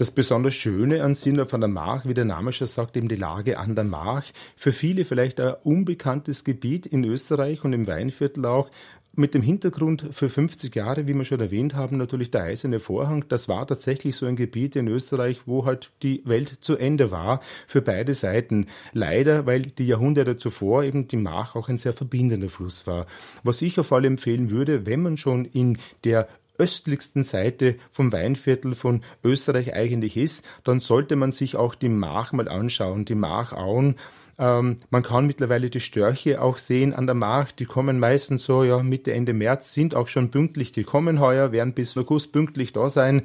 Das besonders Schöne an Sinner von der Mark, wie der Name schon sagt, eben die Lage an der Mark. Für viele vielleicht ein unbekanntes Gebiet in Österreich und im Weinviertel auch, mit dem Hintergrund für 50 Jahre, wie wir schon erwähnt haben, natürlich der eiserne Vorhang. Das war tatsächlich so ein Gebiet in Österreich, wo halt die Welt zu Ende war für beide Seiten. Leider, weil die Jahrhunderte zuvor eben die Mach auch ein sehr verbindender Fluss war. Was ich auf alle empfehlen würde, wenn man schon in der östlichsten Seite vom Weinviertel von Österreich eigentlich ist, dann sollte man sich auch die Mach mal anschauen, die Machauen. Ähm, man kann mittlerweile die Störche auch sehen an der Markt. Die kommen meistens so ja Mitte, Ende März, sind auch schon pünktlich gekommen heuer, werden bis August pünktlich da sein.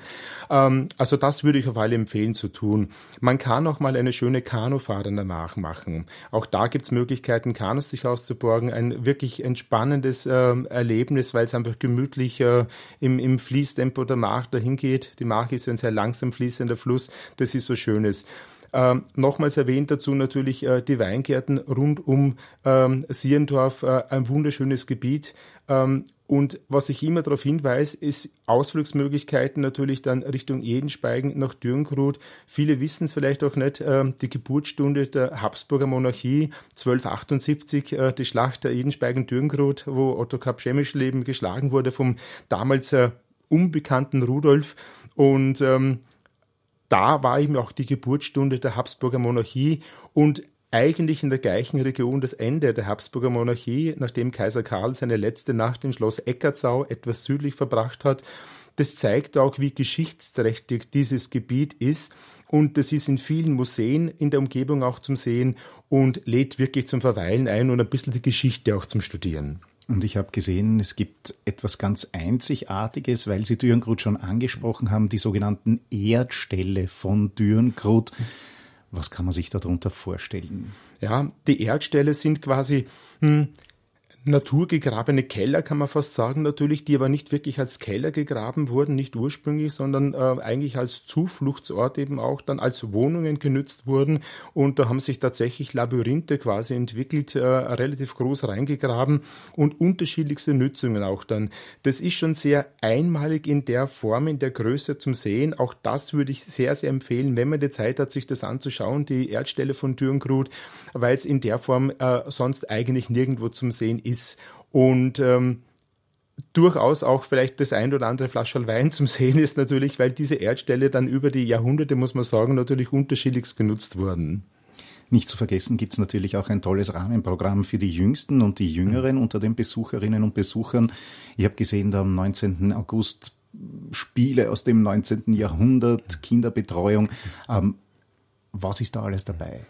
Ähm, also das würde ich auf alle empfehlen zu tun. Man kann auch mal eine schöne Kanufahrt an der Markt machen. Auch da gibt's Möglichkeiten, Kanus sich auszuborgen. Ein wirklich entspannendes äh, Erlebnis, weil es einfach gemütlich äh, im, im Fließtempo der Markt dahin geht. Die Markt ist ein sehr langsam fließender Fluss. Das ist was Schönes. Ähm, nochmals erwähnt dazu natürlich äh, die Weingärten rund um ähm, Sierendorf, äh, ein wunderschönes Gebiet. Ähm, und was ich immer darauf hinweise, ist Ausflugsmöglichkeiten natürlich dann Richtung Edenspeigen nach Dürngrut. Viele wissen es vielleicht auch nicht, äh, die Geburtsstunde der Habsburger Monarchie 1278, äh, die Schlacht der Edenspeigen-Dürngrut, wo Otto Kapschemischleben geschlagen wurde vom damals äh, unbekannten Rudolf. Und ähm, da war eben auch die Geburtsstunde der Habsburger Monarchie und eigentlich in der gleichen Region das Ende der Habsburger Monarchie, nachdem Kaiser Karl seine letzte Nacht im Schloss Eckartsau etwas südlich verbracht hat. Das zeigt auch, wie geschichtsträchtig dieses Gebiet ist. Und das ist in vielen Museen in der Umgebung auch zum Sehen und lädt wirklich zum Verweilen ein und ein bisschen die Geschichte auch zum Studieren. Und ich habe gesehen, es gibt etwas ganz Einzigartiges, weil Sie Dürrengrut schon angesprochen haben, die sogenannten Erdställe von Dürrengrut. Was kann man sich darunter vorstellen? Ja, die Erdställe sind quasi hm, naturgegrabene Keller, kann man fast sagen, natürlich, die aber nicht wirklich als Keller gegraben wurden, nicht ursprünglich, sondern äh, eigentlich als Zufluchtsort eben auch dann als Wohnungen genützt wurden. Und da haben sich tatsächlich Labyrinthe quasi entwickelt, äh, relativ groß reingegraben und unterschiedlichste Nützungen auch dann. Das ist schon sehr einmalig in der Form, in der Größe zum Sehen. Auch das würde ich sehr, sehr empfehlen, wenn man die Zeit hat, sich das anzuschauen, die Erdstelle von Dürrengrut, weil es in der Form äh, sonst eigentlich nirgendwo zum Sehen ist ist und ähm, durchaus auch vielleicht das ein oder andere Flasche Wein zum Sehen ist natürlich, weil diese Erdstelle dann über die Jahrhunderte, muss man sagen, natürlich unterschiedlichst genutzt wurden. Nicht zu vergessen gibt es natürlich auch ein tolles Rahmenprogramm für die Jüngsten und die Jüngeren unter den Besucherinnen und Besuchern. Ich habe gesehen, da am 19. August Spiele aus dem 19. Jahrhundert, Kinderbetreuung. Ähm, was ist da alles dabei?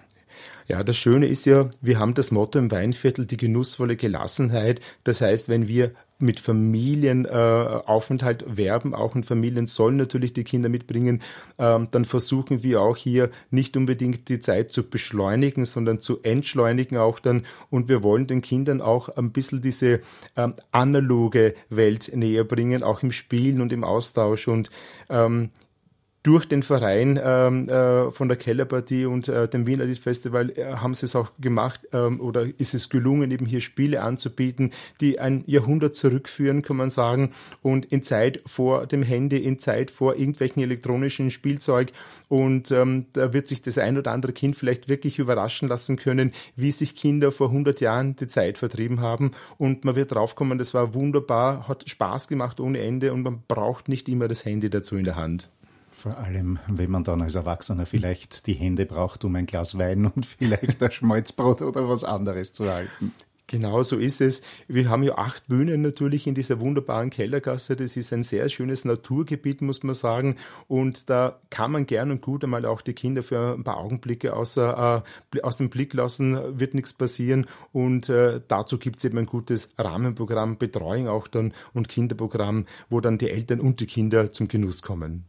Ja, das Schöne ist ja, wir haben das Motto im Weinviertel, die genussvolle Gelassenheit. Das heißt, wenn wir mit Familienaufenthalt äh, werben, auch in Familien sollen natürlich die Kinder mitbringen, ähm, dann versuchen wir auch hier nicht unbedingt die Zeit zu beschleunigen, sondern zu entschleunigen auch dann. Und wir wollen den Kindern auch ein bisschen diese ähm, analoge Welt näher bringen, auch im Spielen und im Austausch. Und ähm, durch den Verein ähm, äh, von der Kellerpartie und äh, dem Wiener Lied Festival äh, haben sie es auch gemacht ähm, oder ist es gelungen, eben hier Spiele anzubieten, die ein Jahrhundert zurückführen, kann man sagen, und in Zeit vor dem Handy, in Zeit vor irgendwelchen elektronischen Spielzeug. Und ähm, da wird sich das ein oder andere Kind vielleicht wirklich überraschen lassen können, wie sich Kinder vor 100 Jahren die Zeit vertrieben haben. Und man wird draufkommen, das war wunderbar, hat Spaß gemacht ohne Ende und man braucht nicht immer das Handy dazu in der Hand. Vor allem, wenn man dann als Erwachsener vielleicht die Hände braucht, um ein Glas Wein und vielleicht ein Schmalzbrot oder was anderes zu halten. Genau so ist es. Wir haben ja acht Bühnen natürlich in dieser wunderbaren Kellergasse. Das ist ein sehr schönes Naturgebiet, muss man sagen. Und da kann man gern und gut einmal auch die Kinder für ein paar Augenblicke außer, äh, aus dem Blick lassen, wird nichts passieren. Und äh, dazu gibt es eben ein gutes Rahmenprogramm, Betreuung auch dann und Kinderprogramm, wo dann die Eltern und die Kinder zum Genuss kommen.